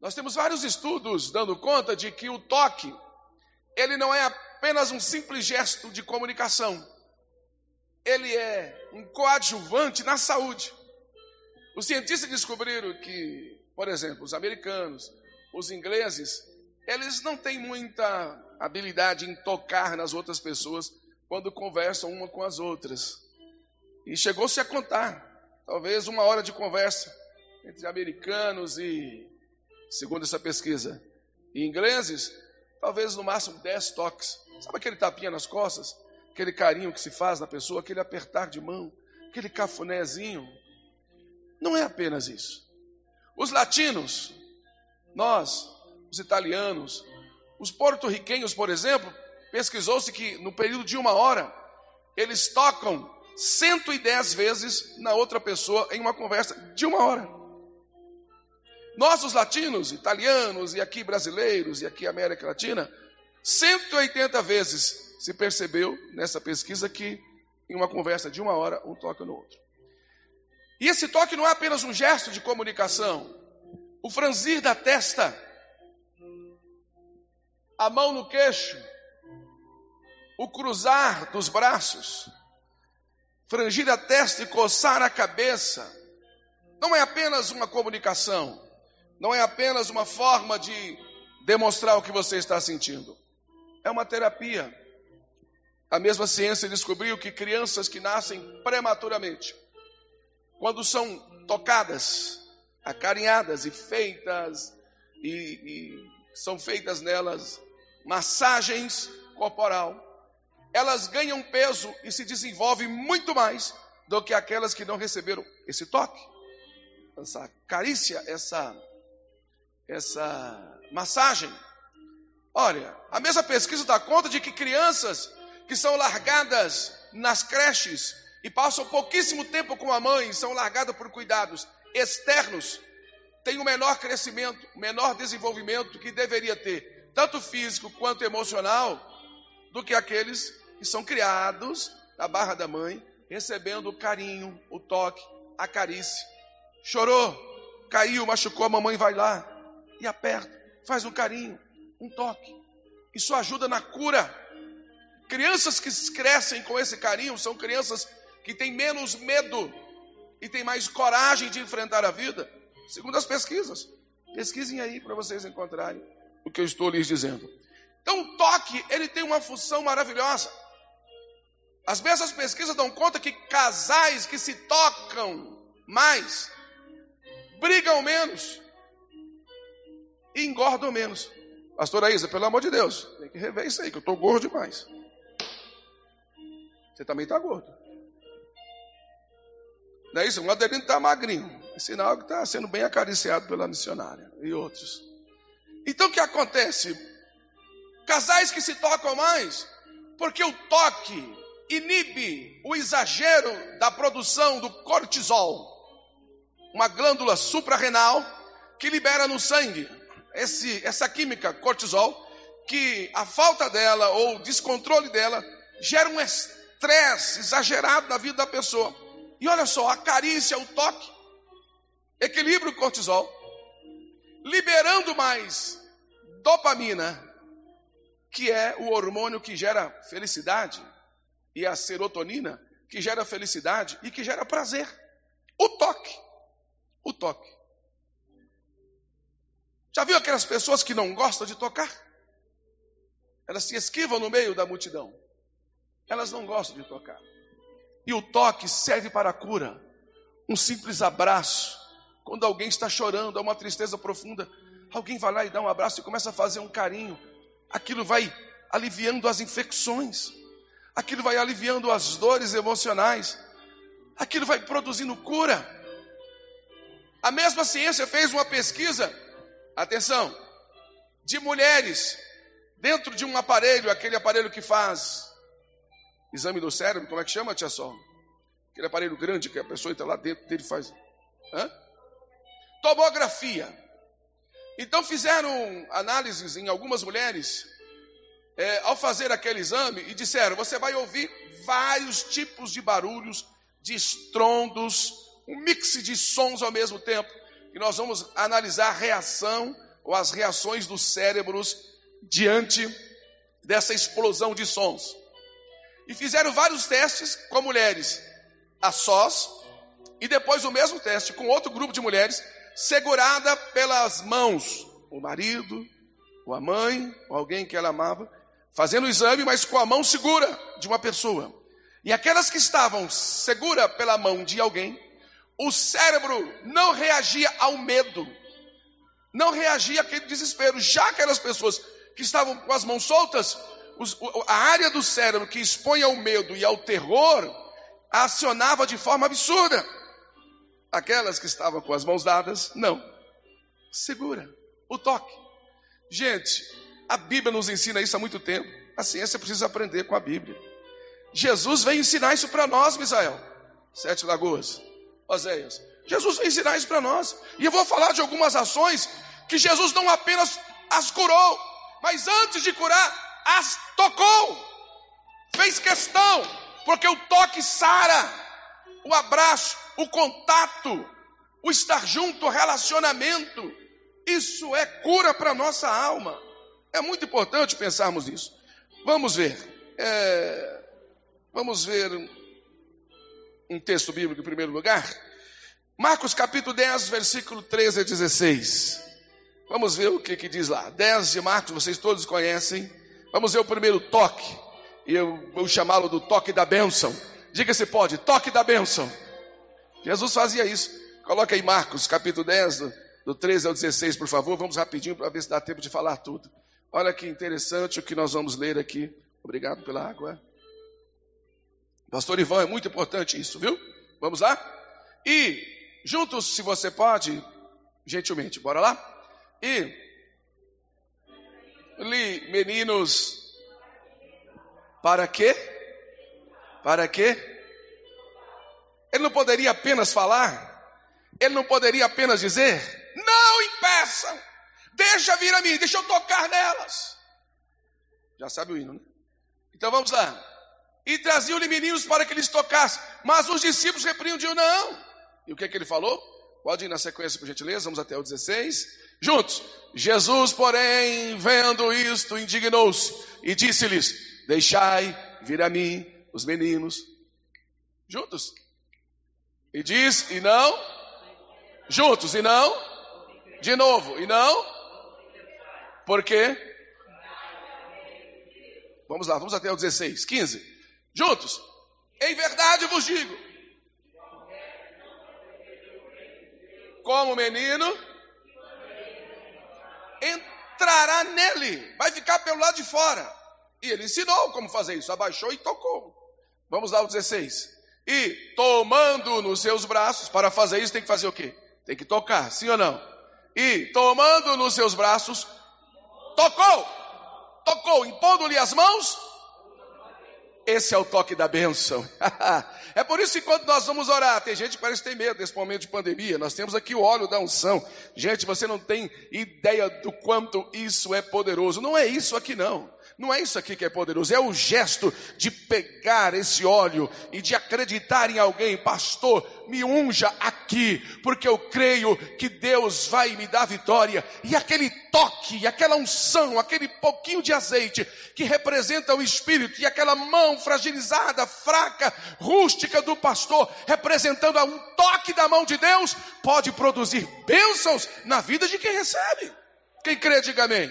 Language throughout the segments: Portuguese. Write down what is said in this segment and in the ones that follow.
Nós temos vários estudos dando conta de que o toque, ele não é apenas um simples gesto de comunicação. Ele é um coadjuvante na saúde. Os cientistas descobriram que, por exemplo, os americanos, os ingleses, eles não têm muita habilidade em tocar nas outras pessoas quando conversam uma com as outras. E chegou-se a contar, talvez uma hora de conversa entre americanos e segundo essa pesquisa. E ingleses, talvez no máximo 10 toques. Sabe aquele tapinha nas costas? Aquele carinho que se faz na pessoa, aquele apertar de mão, aquele cafunézinho. Não é apenas isso. Os latinos, nós, os italianos, os porto-riquenhos, por exemplo, pesquisou-se que no período de uma hora, eles tocam 110 vezes na outra pessoa em uma conversa de uma hora. Nós, os latinos, italianos e aqui brasileiros e aqui América Latina, 180 vezes se percebeu nessa pesquisa que em uma conversa de uma hora um toca no outro. E esse toque não é apenas um gesto de comunicação. O franzir da testa, a mão no queixo, o cruzar dos braços, frangir a testa e coçar a cabeça, não é apenas uma comunicação não é apenas uma forma de demonstrar o que você está sentindo. É uma terapia. A mesma ciência descobriu que crianças que nascem prematuramente, quando são tocadas, acarinhadas e feitas, e, e são feitas nelas massagens corporal, elas ganham peso e se desenvolvem muito mais do que aquelas que não receberam esse toque, essa carícia, essa essa massagem. Olha, a mesma pesquisa dá conta de que crianças que são largadas nas creches e passam pouquíssimo tempo com a mãe, são largadas por cuidados externos, têm o um menor crescimento, menor desenvolvimento que deveria ter, tanto físico quanto emocional, do que aqueles que são criados na barra da mãe, recebendo o carinho, o toque, a carícia. Chorou, caiu, machucou, a mamãe vai lá, e aperta, faz um carinho, um toque. Isso ajuda na cura. Crianças que crescem com esse carinho são crianças que têm menos medo e têm mais coragem de enfrentar a vida, segundo as pesquisas. Pesquisem aí para vocês encontrarem o que eu estou lhes dizendo. Então, o toque, ele tem uma função maravilhosa. As mesmas pesquisas dão conta que casais que se tocam mais brigam menos e engordam menos. Pastor Isa, pelo amor de Deus, tem que rever isso aí, que eu estou gordo demais. Você também está gordo. Não é isso? Um Adelino está magrinho. É sinal que está sendo bem acariciado pela missionária e outros. Então o que acontece? Casais que se tocam mais, porque o toque inibe o exagero da produção do cortisol, uma glândula suprarrenal que libera no sangue esse, essa química cortisol, que a falta dela ou o descontrole dela gera um estresse exagerado na vida da pessoa. E olha só, a carícia, o toque, equilibra o cortisol, liberando mais dopamina, que é o hormônio que gera felicidade, e a serotonina, que gera felicidade e que gera prazer. O toque. O toque. Já viu aquelas pessoas que não gostam de tocar? Elas se esquivam no meio da multidão. Elas não gostam de tocar. E o toque serve para a cura. Um simples abraço. Quando alguém está chorando, há uma tristeza profunda, alguém vai lá e dá um abraço e começa a fazer um carinho. Aquilo vai aliviando as infecções. Aquilo vai aliviando as dores emocionais. Aquilo vai produzindo cura. A mesma ciência fez uma pesquisa atenção, de mulheres dentro de um aparelho, aquele aparelho que faz exame do cérebro, como é que chama, tia Sol? Aquele aparelho grande que a pessoa entra lá dentro dele faz. Hã? Tomografia. Então fizeram análises em algumas mulheres é, ao fazer aquele exame e disseram: você vai ouvir vários tipos de barulhos, de estrondos, um mix de sons ao mesmo tempo e nós vamos analisar a reação ou as reações dos cérebros diante dessa explosão de sons. E fizeram vários testes com mulheres a sós, e depois o mesmo teste com outro grupo de mulheres, segurada pelas mãos, o marido, ou a mãe, ou alguém que ela amava, fazendo o exame, mas com a mão segura de uma pessoa. E aquelas que estavam segura pela mão de alguém, o cérebro não reagia ao medo, não reagia àquele desespero. Já aquelas pessoas que estavam com as mãos soltas, os, a área do cérebro que expõe ao medo e ao terror acionava de forma absurda. Aquelas que estavam com as mãos dadas, não. Segura o toque. Gente, a Bíblia nos ensina isso há muito tempo. A ciência precisa aprender com a Bíblia. Jesus veio ensinar isso para nós, Misael. Sete Lagoas. Oséias. Jesus vai ensinar isso para nós. E eu vou falar de algumas ações que Jesus não apenas as curou, mas antes de curar, as tocou. Fez questão, porque o toque sara, o abraço, o contato, o estar junto, o relacionamento, isso é cura para nossa alma. É muito importante pensarmos nisso. Vamos ver. É, vamos ver um texto bíblico em primeiro lugar. Marcos capítulo 10, versículo 13 a 16. Vamos ver o que, que diz lá. 10 de Marcos, vocês todos conhecem. Vamos ver o primeiro toque. E eu vou chamá-lo do toque da bênção. Diga se pode, toque da bênção. Jesus fazia isso. Coloca aí Marcos capítulo 10, do, do 13 ao 16, por favor. Vamos rapidinho para ver se dá tempo de falar tudo. Olha que interessante o que nós vamos ler aqui. Obrigado pela água. Pastor Ivan, é muito importante isso, viu? Vamos lá? E, juntos, se você pode, gentilmente, bora lá? E, li, meninos, para quê? Para quê? Ele não poderia apenas falar? Ele não poderia apenas dizer: Não impeçam, deixa vir a mim, deixa eu tocar nelas. Já sabe o hino, né? Então vamos lá e traziam-lhe meninos para que eles tocassem. Mas os discípulos repreendiam, não. E o que, é que ele falou? Pode ir na sequência, por gentileza, vamos até o 16. Juntos. Jesus, porém, vendo isto, indignou-se e disse-lhes: Deixai vir a mim os meninos. Juntos. E diz: E não. Juntos. E não. De novo. E não. Por quê? Vamos lá, vamos até o 16. 15. Juntos. Em verdade vos digo. Como menino entrará nele, vai ficar pelo lado de fora. E ele ensinou como fazer isso, abaixou e tocou. Vamos lá, o 16. E tomando nos seus braços, para fazer isso tem que fazer o quê? Tem que tocar, sim ou não? E tomando nos seus braços, tocou, tocou, impondo-lhe as mãos, esse é o toque da bênção. é por isso que quando nós vamos orar, tem gente que parece ter medo desse momento de pandemia. Nós temos aqui o óleo da unção. Gente, você não tem ideia do quanto isso é poderoso. Não é isso aqui não. Não é isso aqui que é poderoso, é o gesto de pegar esse óleo e de acreditar em alguém, pastor, me unja aqui, porque eu creio que Deus vai me dar vitória. E aquele toque, aquela unção, aquele pouquinho de azeite que representa o Espírito, e aquela mão fragilizada, fraca, rústica do pastor, representando um toque da mão de Deus, pode produzir bênçãos na vida de quem recebe. Quem crê, diga amém.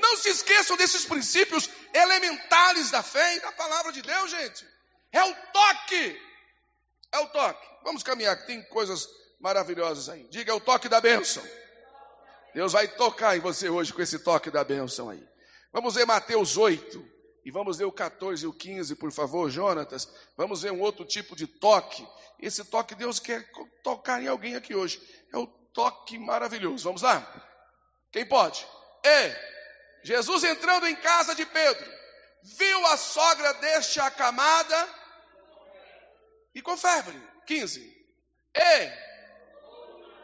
Não se esqueçam desses princípios elementares da fé e da palavra de Deus, gente. É o toque. É o toque. Vamos caminhar, que tem coisas maravilhosas aí. Diga, é o toque da bênção. Deus vai tocar em você hoje com esse toque da bênção aí. Vamos ver Mateus 8. E vamos ver o 14 e o 15, por favor, Jonatas. Vamos ver um outro tipo de toque. Esse toque Deus quer tocar em alguém aqui hoje. É o toque maravilhoso. Vamos lá? Quem pode? E Jesus entrando em casa de Pedro, viu a sogra deste acamada e com febre. 15. E.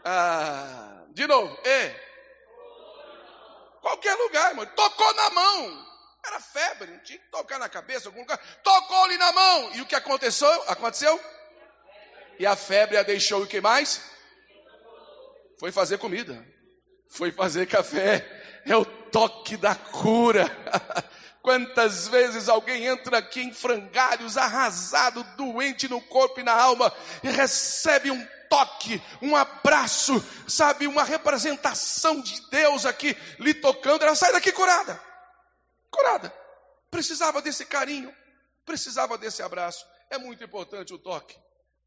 Ah, de novo. E. Qualquer lugar, irmão. Tocou na mão. Era febre, não tinha que tocar na cabeça, algum lugar. Tocou-lhe na mão. E o que aconteceu? Aconteceu? E a febre a deixou o que mais? Foi fazer comida foi fazer café. É o toque da cura. Quantas vezes alguém entra aqui em frangalhos, arrasado, doente no corpo e na alma, e recebe um toque, um abraço, sabe, uma representação de Deus aqui lhe tocando, ela sai daqui curada. Curada. Precisava desse carinho, precisava desse abraço. É muito importante o toque.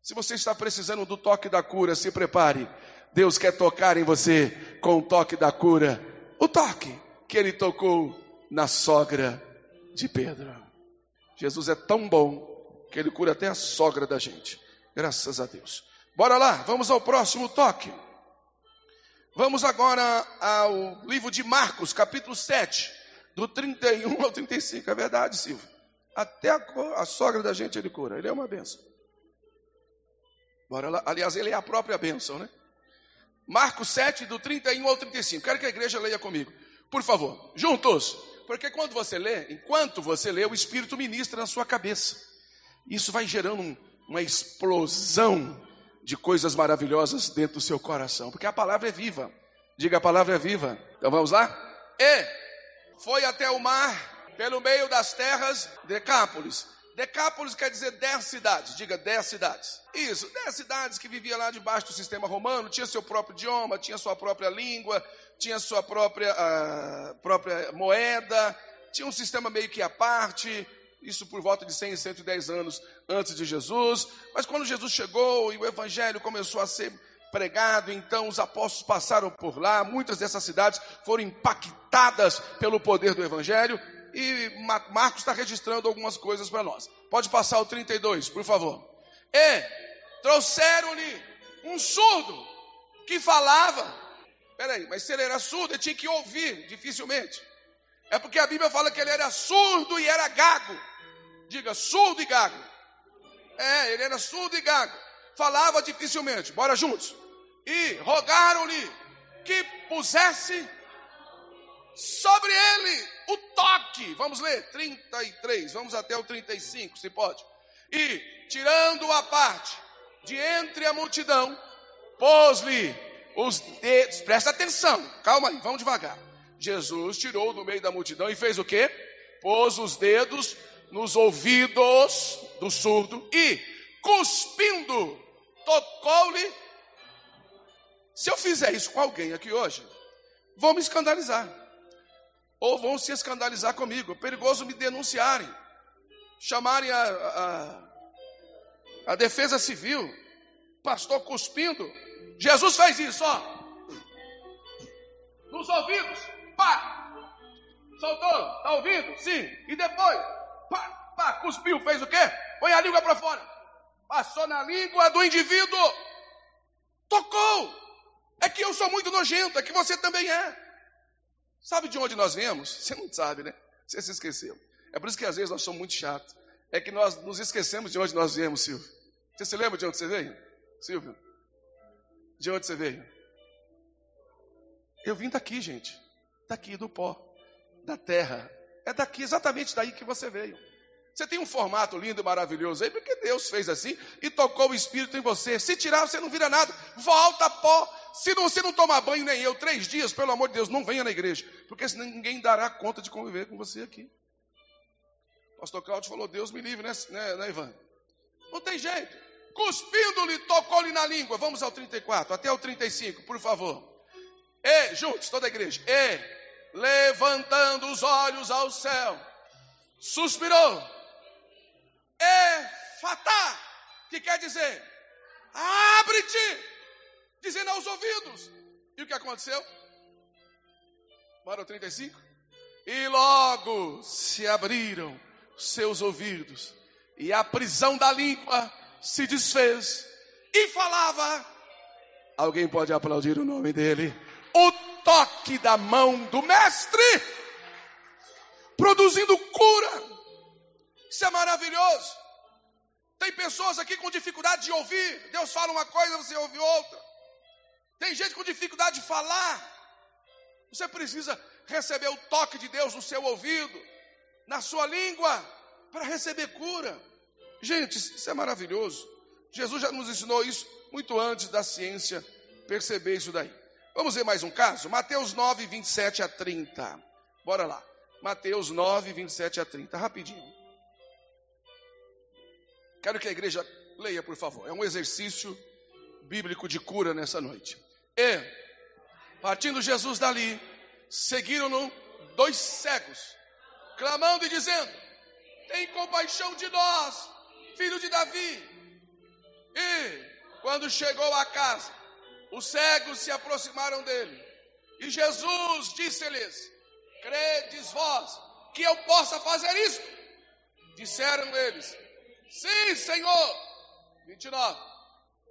Se você está precisando do toque da cura, se prepare. Deus quer tocar em você com o toque da cura. O toque que ele tocou na sogra de Pedro. Jesus é tão bom que ele cura até a sogra da gente. Graças a Deus. Bora lá, vamos ao próximo toque. Vamos agora ao livro de Marcos, capítulo 7, do 31 ao 35. É verdade, Silvio. Até a, a sogra da gente ele cura. Ele é uma benção. Bora lá. Aliás, ele é a própria bênção, né? Marcos 7, do 31 ao 35. Quero que a igreja leia comigo. Por favor, juntos. Porque quando você lê, enquanto você lê, o Espírito ministra na sua cabeça. Isso vai gerando um, uma explosão de coisas maravilhosas dentro do seu coração. Porque a palavra é viva. Diga, a palavra é viva. Então vamos lá? E foi até o mar, pelo meio das terras, Decápolis. Decápolis quer dizer dez cidades, diga dez cidades. Isso, dez cidades que viviam lá debaixo do sistema romano, tinha seu próprio idioma, tinha sua própria língua, tinha sua própria, uh, própria moeda, tinha um sistema meio que à parte, isso por volta de 100 e 110 anos antes de Jesus. Mas quando Jesus chegou e o evangelho começou a ser pregado, então os apóstolos passaram por lá, muitas dessas cidades foram impactadas pelo poder do evangelho, e Marcos está registrando algumas coisas para nós. Pode passar o 32, por favor. E trouxeram-lhe um surdo que falava Peraí, mas se ele era surdo, ele tinha que ouvir, dificilmente. É porque a Bíblia fala que ele era surdo e era gago. Diga, surdo e gago. É, ele era surdo e gago. Falava dificilmente. Bora juntos. E rogaram-lhe que pusesse sobre ele o toque. Vamos ler, 33, vamos até o 35, se pode. E, tirando a parte de entre a multidão, pôs-lhe os dedos, presta atenção, calma aí, vamos devagar. Jesus tirou do meio da multidão e fez o quê? Pôs os dedos nos ouvidos do surdo e, cuspindo, tocou-lhe. Se eu fizer isso com alguém aqui hoje, vão me escandalizar. Ou vão se escandalizar comigo. É perigoso me denunciarem. Chamarem a, a, a defesa civil. Pastor cuspindo. Jesus fez isso, ó. Nos ouvidos, pá. Soltou, tá ouvindo? Sim. E depois, pá, pá, cuspiu, fez o quê? Põe a língua para fora. Passou na língua do indivíduo. Tocou. É que eu sou muito nojento, é que você também é. Sabe de onde nós viemos? Você não sabe, né? Você se esqueceu. É por isso que às vezes nós somos muito chatos. É que nós nos esquecemos de onde nós viemos, Silvio. Você se lembra de onde você veio? Silvio? De onde você veio? Eu vim daqui, gente. Daqui do pó, da terra. É daqui, exatamente daí que você veio. Você tem um formato lindo e maravilhoso aí, porque Deus fez assim e tocou o Espírito em você. Se tirar, você não vira nada. Volta pó. Se não, você não tomar banho, nem eu, três dias, pelo amor de Deus, não venha na igreja. Porque senão ninguém dará conta de conviver com você aqui. O pastor Cláudio falou, Deus me livre, né, né, né Ivan? Não tem jeito cuspindo-lhe, tocou-lhe na língua. Vamos ao 34, até o 35, por favor. E, juntos, toda a igreja. E, levantando os olhos ao céu, suspirou. E, fatá, que quer dizer, abre-te, dizendo aos ouvidos. E o que aconteceu? Para o 35. E logo se abriram seus ouvidos, e a prisão da língua se desfez e falava. Alguém pode aplaudir o nome dele? O toque da mão do Mestre, produzindo cura. Isso é maravilhoso. Tem pessoas aqui com dificuldade de ouvir. Deus fala uma coisa, você ouve outra. Tem gente com dificuldade de falar. Você precisa receber o toque de Deus no seu ouvido, na sua língua, para receber cura. Gente, isso é maravilhoso. Jesus já nos ensinou isso muito antes da ciência perceber isso daí. Vamos ver mais um caso? Mateus 9, 27 a 30. Bora lá. Mateus 9, 27 a 30. Rapidinho. Quero que a igreja leia, por favor. É um exercício bíblico de cura nessa noite. E, partindo Jesus dali, seguiram-no dois cegos, clamando e dizendo: Tem compaixão de nós, filho de Davi. E, quando chegou à casa, os cegos se aproximaram dele. E Jesus disse-lhes: Credes vós que eu possa fazer isso? Disseram eles: Sim, Senhor. 29.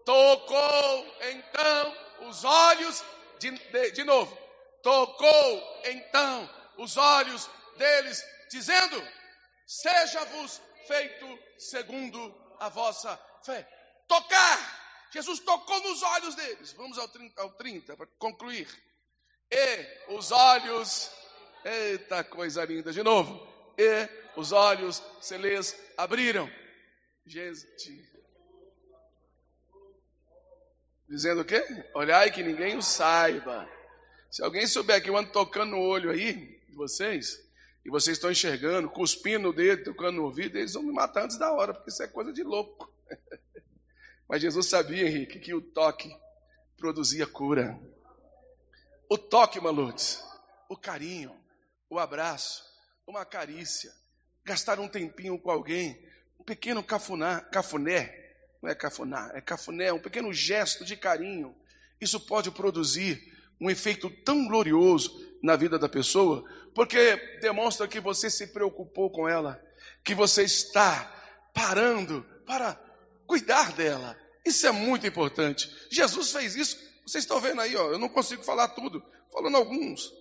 Tocou então os olhos, de, de, de novo, tocou então os olhos deles, dizendo: Seja-vos feito segundo a vossa fé. Tocar! Jesus tocou nos olhos deles. Vamos ao 30, ao 30 para concluir. E os olhos, eita coisa linda, de novo. E os olhos se lhes abriram. Gente. Dizendo o quê? Olhai que ninguém o saiba. Se alguém souber que eu ando tocando no olho aí de vocês, e vocês estão enxergando, cuspindo no dedo, tocando no ouvido, eles vão me matar antes da hora, porque isso é coisa de louco. Mas Jesus sabia, Henrique, que o toque produzia cura. O toque, Malutes, o carinho, o abraço, uma carícia, gastar um tempinho com alguém, pequeno cafuná, cafuné, não é cafuná, é cafuné, um pequeno gesto de carinho. Isso pode produzir um efeito tão glorioso na vida da pessoa, porque demonstra que você se preocupou com ela, que você está parando para cuidar dela. Isso é muito importante. Jesus fez isso. Vocês estão vendo aí, ó, eu não consigo falar tudo, falando alguns.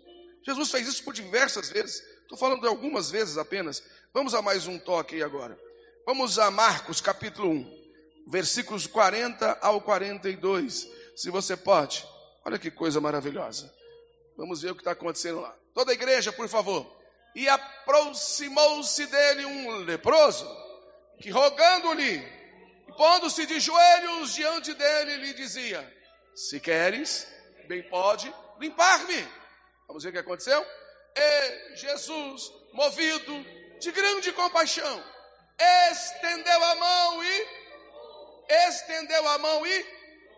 Jesus fez isso por diversas vezes. Estou falando de algumas vezes apenas. Vamos a mais um toque aí agora. Vamos a Marcos capítulo 1, versículos 40 ao 42. Se você pode. Olha que coisa maravilhosa. Vamos ver o que está acontecendo lá. Toda a igreja, por favor. E aproximou-se dele um leproso, que rogando-lhe, pondo-se de joelhos diante dele, lhe dizia: Se queres, bem pode limpar-me. Vamos ver o que aconteceu? E Jesus, movido de grande compaixão, estendeu a mão e estendeu a mão e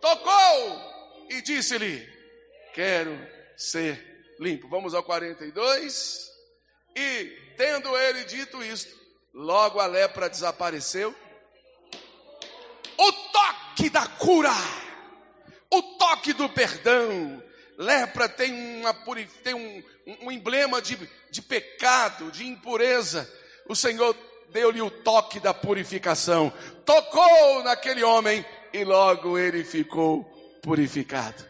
tocou e disse-lhe: Quero ser limpo. Vamos ao 42. E tendo ele dito isto, logo a lepra desapareceu o toque da cura, o toque do perdão. Lepra tem, uma, tem um, um emblema de, de pecado, de impureza. O Senhor deu-lhe o toque da purificação, tocou naquele homem e logo ele ficou purificado.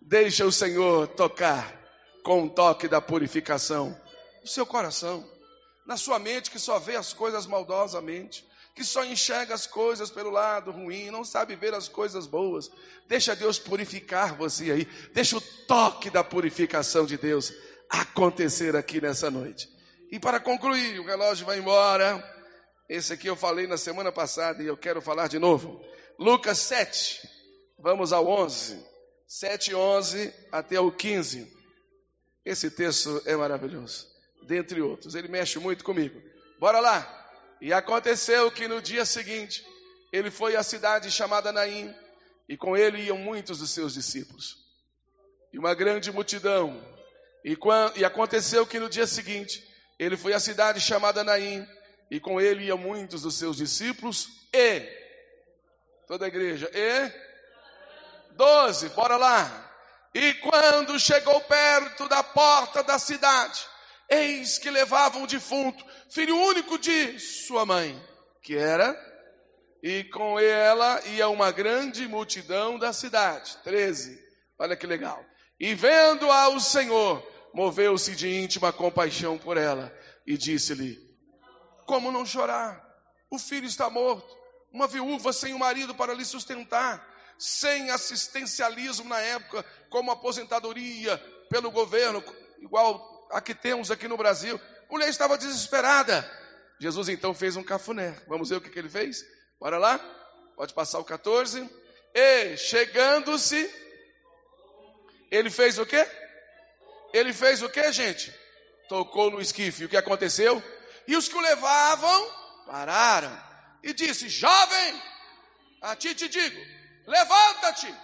Deixa o Senhor tocar com o toque da purificação no seu coração, na sua mente que só vê as coisas maldosamente que só enxerga as coisas pelo lado ruim, não sabe ver as coisas boas. Deixa Deus purificar você aí. Deixa o toque da purificação de Deus acontecer aqui nessa noite. E para concluir, o relógio vai embora. Esse aqui eu falei na semana passada e eu quero falar de novo. Lucas 7, vamos ao 11. 7, 11 até o 15. Esse texto é maravilhoso, dentre outros. Ele mexe muito comigo. Bora lá. E aconteceu que no dia seguinte, ele foi à cidade chamada Naim, e com ele iam muitos dos seus discípulos. E uma grande multidão. E, quando, e aconteceu que no dia seguinte, ele foi à cidade chamada Naim, e com ele iam muitos dos seus discípulos, e toda a igreja, e doze, bora lá. E quando chegou perto da porta da cidade, Eis que levavam um defunto, filho único de sua mãe, que era, e com ela ia uma grande multidão da cidade. 13. Olha que legal. E vendo-a o Senhor, moveu-se de íntima compaixão por ela e disse-lhe: Como não chorar? O filho está morto. Uma viúva sem o marido para lhe sustentar, sem assistencialismo na época, como aposentadoria pelo governo, igual a que temos aqui no Brasil. A mulher estava desesperada. Jesus então fez um cafuné. Vamos ver o que, que ele fez? Bora lá? Pode passar o 14. E chegando-se, Ele fez o quê? Ele fez o quê, gente? Tocou no esquife. O que aconteceu? E os que o levavam pararam e disse: Jovem, a ti te digo, levanta-te.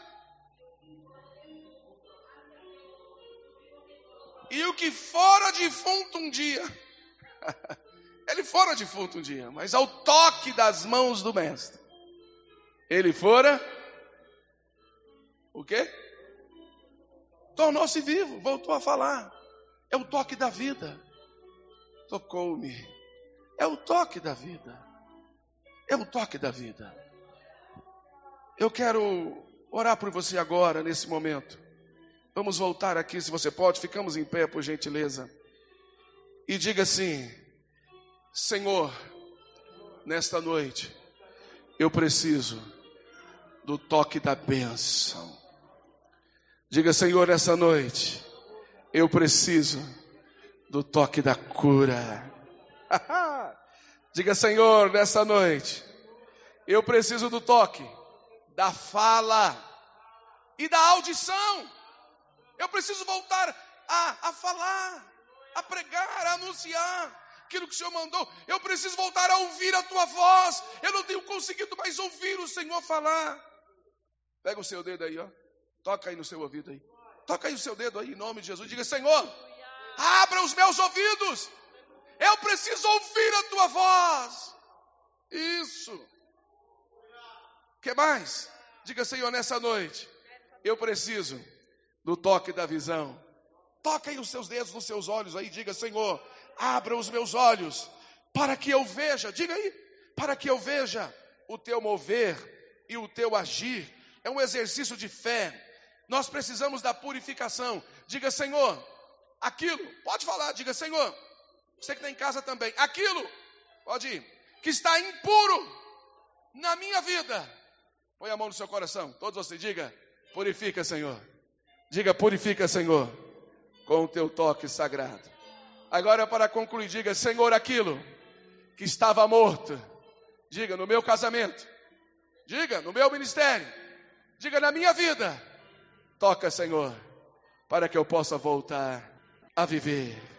E o que fora defunto um dia, ele fora defunto um dia, mas ao toque das mãos do mestre, ele fora o quê? Tornou-se vivo, voltou a falar. É o toque da vida. Tocou-me. É o toque da vida. É o toque da vida. Eu quero orar por você agora, nesse momento. Vamos voltar aqui, se você pode, ficamos em pé, por gentileza. E diga assim: Senhor, nesta noite, eu preciso do toque da bênção. Diga, Senhor, essa noite, eu preciso do toque da cura. Diga, Senhor, nessa noite, eu preciso do toque da fala e da audição. Eu preciso voltar a, a falar, a pregar, a anunciar aquilo que o Senhor mandou. Eu preciso voltar a ouvir a tua voz. Eu não tenho conseguido mais ouvir o Senhor falar. Pega o seu dedo aí, ó. Toca aí no seu ouvido aí. Toca aí o seu dedo aí em nome de Jesus. Diga, Senhor, abra os meus ouvidos. Eu preciso ouvir a tua voz. Isso. Que mais? Diga, Senhor, nessa noite, eu preciso do toque da visão. Toca aí os seus dedos nos seus olhos aí. Diga, Senhor, abra os meus olhos para que eu veja. Diga aí, para que eu veja o teu mover e o teu agir. É um exercício de fé nós precisamos da purificação. Diga, Senhor, aquilo, pode falar, diga, Senhor, você que está em casa também, aquilo, pode ir, que está impuro na minha vida. Põe a mão no seu coração, todos vocês, diga, purifica, Senhor. Diga, purifica, Senhor, com o teu toque sagrado. Agora, para concluir, diga, Senhor, aquilo que estava morto, diga, no meu casamento, diga, no meu ministério, diga, na minha vida Toca, Senhor, para que eu possa voltar a viver.